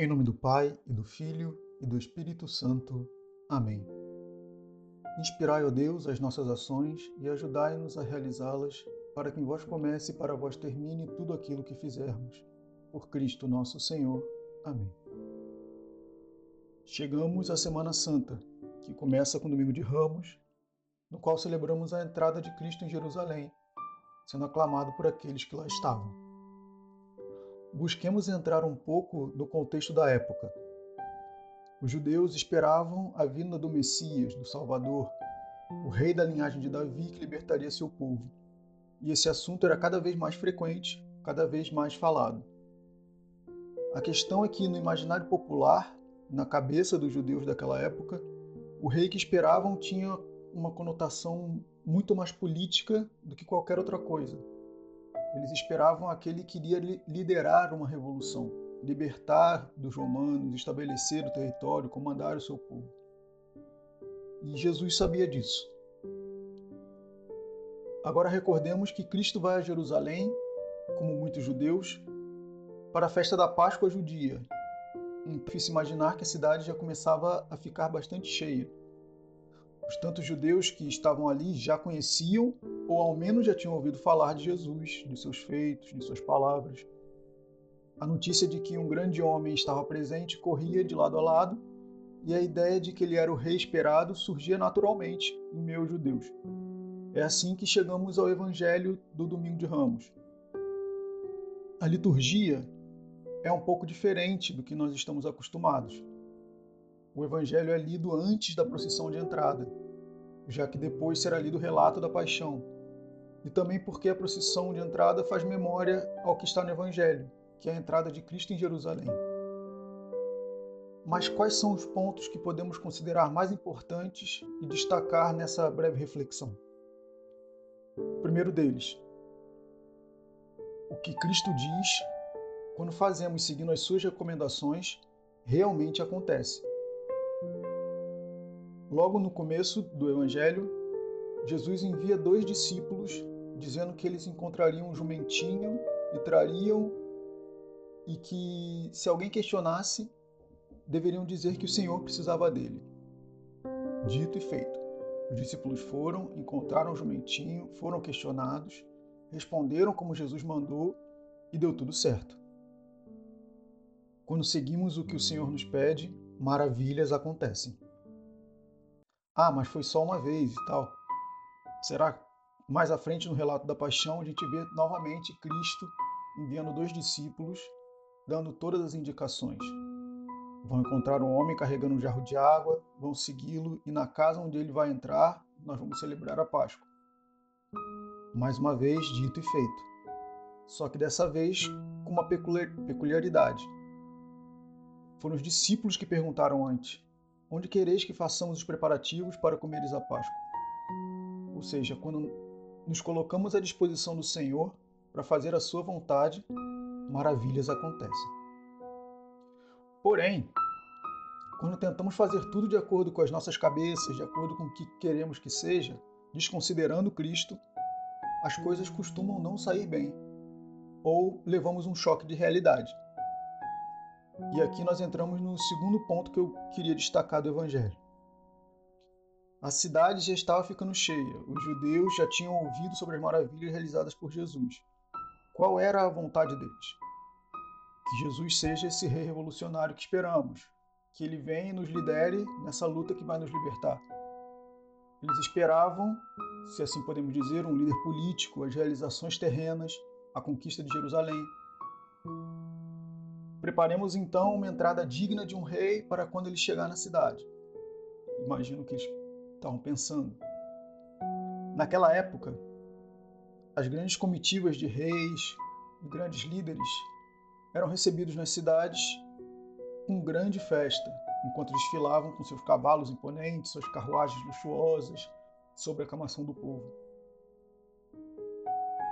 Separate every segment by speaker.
Speaker 1: Em nome do Pai, e do Filho, e do Espírito Santo. Amém. Inspirai, ó Deus, as nossas ações e ajudai-nos a realizá-las, para que em vós comece e para vós termine tudo aquilo que fizermos. Por Cristo nosso Senhor. Amém. Chegamos à Semana Santa, que começa com o Domingo de Ramos, no qual celebramos a entrada de Cristo em Jerusalém, sendo aclamado por aqueles que lá estavam. Busquemos entrar um pouco no contexto da época. Os judeus esperavam a vinda do Messias, do Salvador, o rei da linhagem de Davi que libertaria seu povo. E esse assunto era cada vez mais frequente, cada vez mais falado. A questão é que no imaginário popular, na cabeça dos judeus daquela época, o rei que esperavam tinha uma conotação muito mais política do que qualquer outra coisa. Eles esperavam aquele que iria liderar uma revolução, libertar dos romanos, estabelecer o território, comandar o seu povo. E Jesus sabia disso. Agora recordemos que Cristo vai a Jerusalém, como muitos judeus, para a festa da Páscoa judia. Não é difícil imaginar que a cidade já começava a ficar bastante cheia. Os tantos judeus que estavam ali já conheciam ou ao menos já tinham ouvido falar de Jesus, de seus feitos, de suas palavras. A notícia de que um grande homem estava presente corria de lado a lado, e a ideia de que ele era o rei esperado surgia naturalmente em meus judeus. É assim que chegamos ao evangelho do Domingo de Ramos. A liturgia é um pouco diferente do que nós estamos acostumados. O evangelho é lido antes da procissão de entrada, já que depois será lido o relato da paixão, e também porque a procissão de entrada faz memória ao que está no Evangelho, que é a entrada de Cristo em Jerusalém. Mas quais são os pontos que podemos considerar mais importantes e destacar nessa breve reflexão? O primeiro deles, o que Cristo diz, quando fazemos seguindo as suas recomendações, realmente acontece. Logo no começo do Evangelho, Jesus envia dois discípulos dizendo que eles encontrariam um jumentinho e trariam e que se alguém questionasse, deveriam dizer que o Senhor precisava dele. Dito e feito. Os discípulos foram, encontraram o jumentinho, foram questionados, responderam como Jesus mandou e deu tudo certo. Quando seguimos o que o Senhor nos pede, maravilhas acontecem. Ah, mas foi só uma vez e tal. Será mais à frente no relato da paixão, a gente vê novamente Cristo enviando dois discípulos, dando todas as indicações. Vão encontrar um homem carregando um jarro de água, vão segui-lo e na casa onde ele vai entrar, nós vamos celebrar a Páscoa. Mais uma vez, dito e feito. Só que dessa vez com uma peculiaridade. Foram os discípulos que perguntaram antes: Onde quereis que façamos os preparativos para comeres a Páscoa? Ou seja, quando nos colocamos à disposição do Senhor para fazer a sua vontade, maravilhas acontecem. Porém, quando tentamos fazer tudo de acordo com as nossas cabeças, de acordo com o que queremos que seja, desconsiderando Cristo, as coisas costumam não sair bem ou levamos um choque de realidade. E aqui nós entramos no segundo ponto que eu queria destacar do Evangelho. A cidade já estava ficando cheia. Os judeus já tinham ouvido sobre as maravilhas realizadas por Jesus. Qual era a vontade deles? Que Jesus seja esse rei revolucionário que esperamos, que ele venha e nos lidere nessa luta que vai nos libertar. Eles esperavam, se assim podemos dizer, um líder político, as realizações terrenas, a conquista de Jerusalém. Preparemos então uma entrada digna de um rei para quando ele chegar na cidade. Imagino que eles estavam pensando. Naquela época, as grandes comitivas de reis e grandes líderes eram recebidos nas cidades com grande festa, enquanto desfilavam com seus cavalos imponentes, suas carruagens luxuosas, sob a aclamação do povo.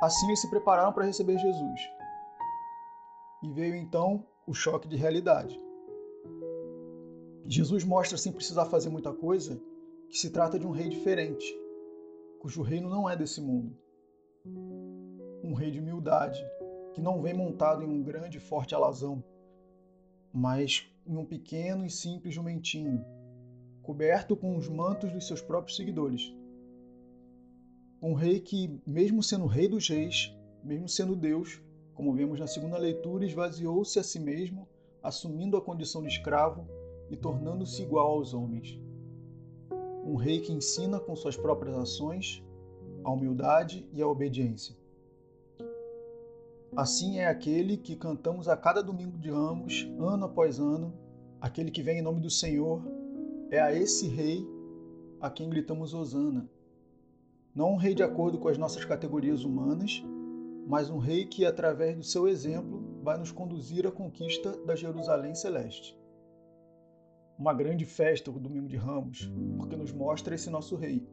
Speaker 1: Assim eles se prepararam para receber Jesus. E veio então o choque de realidade. Jesus mostra, sem precisar fazer muita coisa, que se trata de um rei diferente, cujo reino não é desse mundo. Um rei de humildade, que não vem montado em um grande e forte alazão, mas em um pequeno e simples jumentinho, coberto com os mantos dos seus próprios seguidores. Um rei que, mesmo sendo rei dos reis, mesmo sendo Deus, como vemos na segunda leitura, esvaziou-se a si mesmo, assumindo a condição de escravo e tornando-se igual aos homens. Um rei que ensina com suas próprias ações a humildade e a obediência. Assim é aquele que cantamos a cada domingo de ramos, ano após ano, aquele que vem em nome do Senhor, é a esse rei a quem gritamos Hosana. Não um rei de acordo com as nossas categorias humanas, mas um rei que, através do seu exemplo, vai nos conduzir à conquista da Jerusalém Celeste. Uma grande festa o Domingo de Ramos, porque nos mostra esse nosso rei.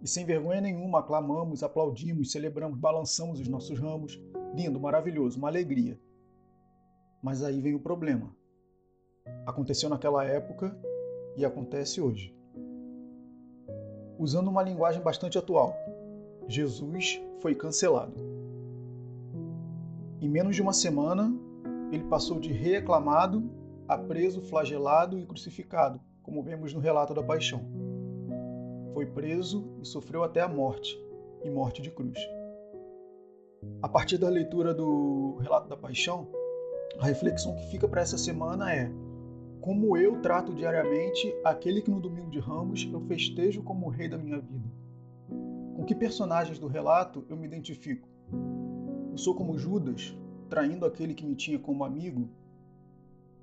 Speaker 1: E sem vergonha nenhuma aclamamos, aplaudimos, celebramos, balançamos os nossos ramos, Lindo, maravilhoso, uma alegria. Mas aí vem o problema. Aconteceu naquela época e acontece hoje. Usando uma linguagem bastante atual, Jesus foi cancelado. Em menos de uma semana, ele passou de reaclamado a preso, flagelado e crucificado, como vemos no relato da paixão. Foi preso e sofreu até a morte, e morte de cruz. A partir da leitura do relato da paixão, a reflexão que fica para essa semana é: como eu trato diariamente aquele que no domingo de Ramos eu festejo como o rei da minha vida? Com que personagens do relato eu me identifico? Eu sou como Judas, traindo aquele que me tinha como amigo?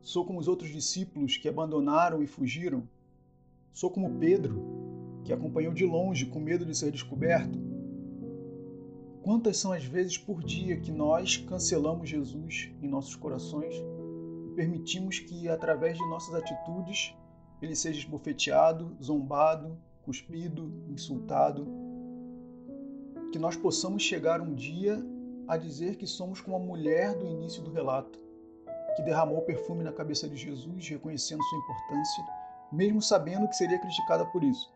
Speaker 1: Sou como os outros discípulos que abandonaram e fugiram? Sou como Pedro, que acompanhou de longe com medo de ser descoberto? Quantas são as vezes por dia que nós cancelamos Jesus em nossos corações e permitimos que, através de nossas atitudes, ele seja esbofeteado, zombado, cuspido, insultado? Que nós possamos chegar um dia a dizer que somos como a mulher do início do relato, que derramou perfume na cabeça de Jesus, reconhecendo sua importância, mesmo sabendo que seria criticada por isso.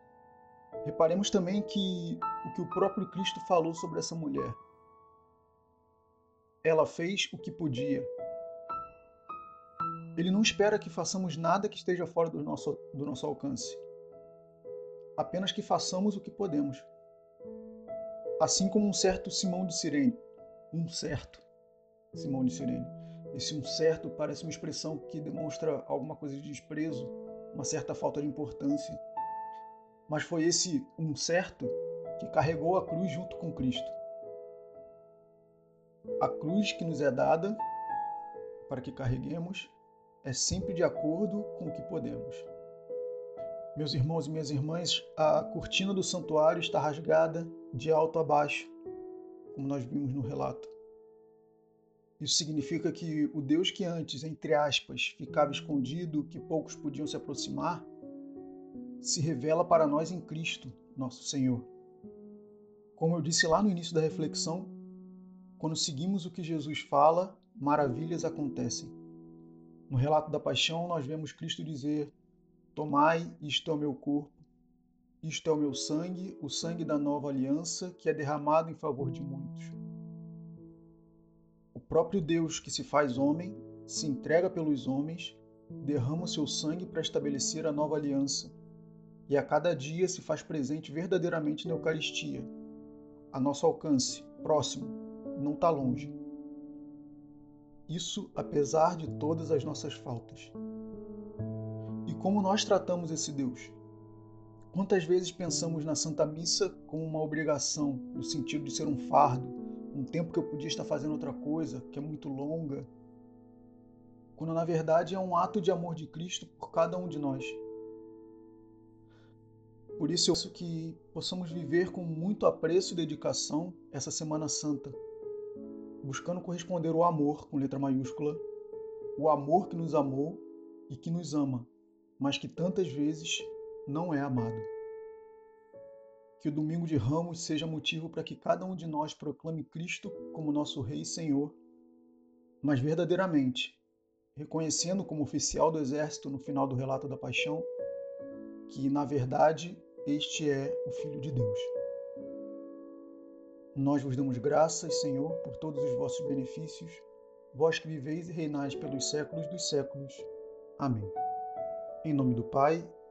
Speaker 1: Reparemos também que o que o próprio Cristo falou sobre essa mulher. Ela fez o que podia. Ele não espera que façamos nada que esteja fora do nosso, do nosso alcance. Apenas que façamos o que podemos. Assim como um certo Simão de Sirene. Um certo Simão de Sirene. Esse um certo parece uma expressão que demonstra alguma coisa de desprezo, uma certa falta de importância mas foi esse um certo que carregou a cruz junto com Cristo. A cruz que nos é dada para que carreguemos é sempre de acordo com o que podemos. Meus irmãos e minhas irmãs, a cortina do santuário está rasgada de alto a baixo, como nós vimos no relato. Isso significa que o Deus que antes, entre aspas, ficava escondido, que poucos podiam se aproximar, se revela para nós em Cristo, nosso Senhor. Como eu disse lá no início da reflexão, quando seguimos o que Jesus fala, maravilhas acontecem. No relato da paixão, nós vemos Cristo dizer: Tomai, isto é o meu corpo, isto é o meu sangue, o sangue da nova aliança, que é derramado em favor de muitos. O próprio Deus que se faz homem, se entrega pelos homens, derrama o seu sangue para estabelecer a nova aliança e a cada dia se faz presente verdadeiramente na Eucaristia, a nosso alcance, próximo, não está longe. Isso apesar de todas as nossas faltas. E como nós tratamos esse Deus? Quantas vezes pensamos na Santa Missa como uma obrigação, no sentido de ser um fardo, um tempo que eu podia estar fazendo outra coisa, que é muito longa, quando na verdade é um ato de amor de Cristo por cada um de nós. Por isso eu penso que possamos viver com muito apreço e dedicação essa Semana Santa, buscando corresponder ao amor com letra maiúscula, o amor que nos amou e que nos ama, mas que tantas vezes não é amado. Que o domingo de Ramos seja motivo para que cada um de nós proclame Cristo como nosso Rei e Senhor, mas verdadeiramente, reconhecendo como oficial do exército no final do relato da paixão, que na verdade este é o Filho de Deus. Nós vos damos graças, Senhor, por todos os vossos benefícios, vós que viveis e reinais pelos séculos dos séculos. Amém. Em nome do Pai,